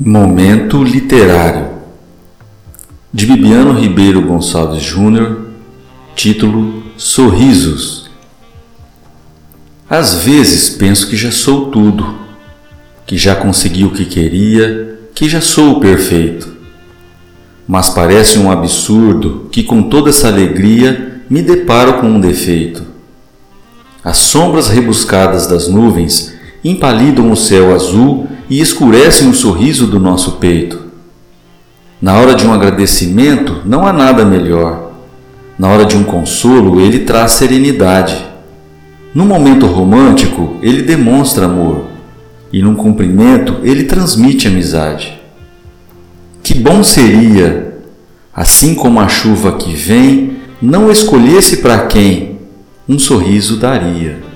Momento Literário de Bibiano Ribeiro Gonçalves Júnior, título Sorrisos. Às vezes penso que já sou tudo, que já consegui o que queria, que já sou o perfeito. Mas parece um absurdo que com toda essa alegria me deparo com um defeito. As sombras rebuscadas das nuvens empalidam o céu azul e escurecem o sorriso do nosso peito. Na hora de um agradecimento, não há nada melhor. Na hora de um consolo, ele traz serenidade. No momento romântico, ele demonstra amor. E num cumprimento, ele transmite amizade. Que bom seria, assim como a chuva que vem, não escolhesse para quem um sorriso daria.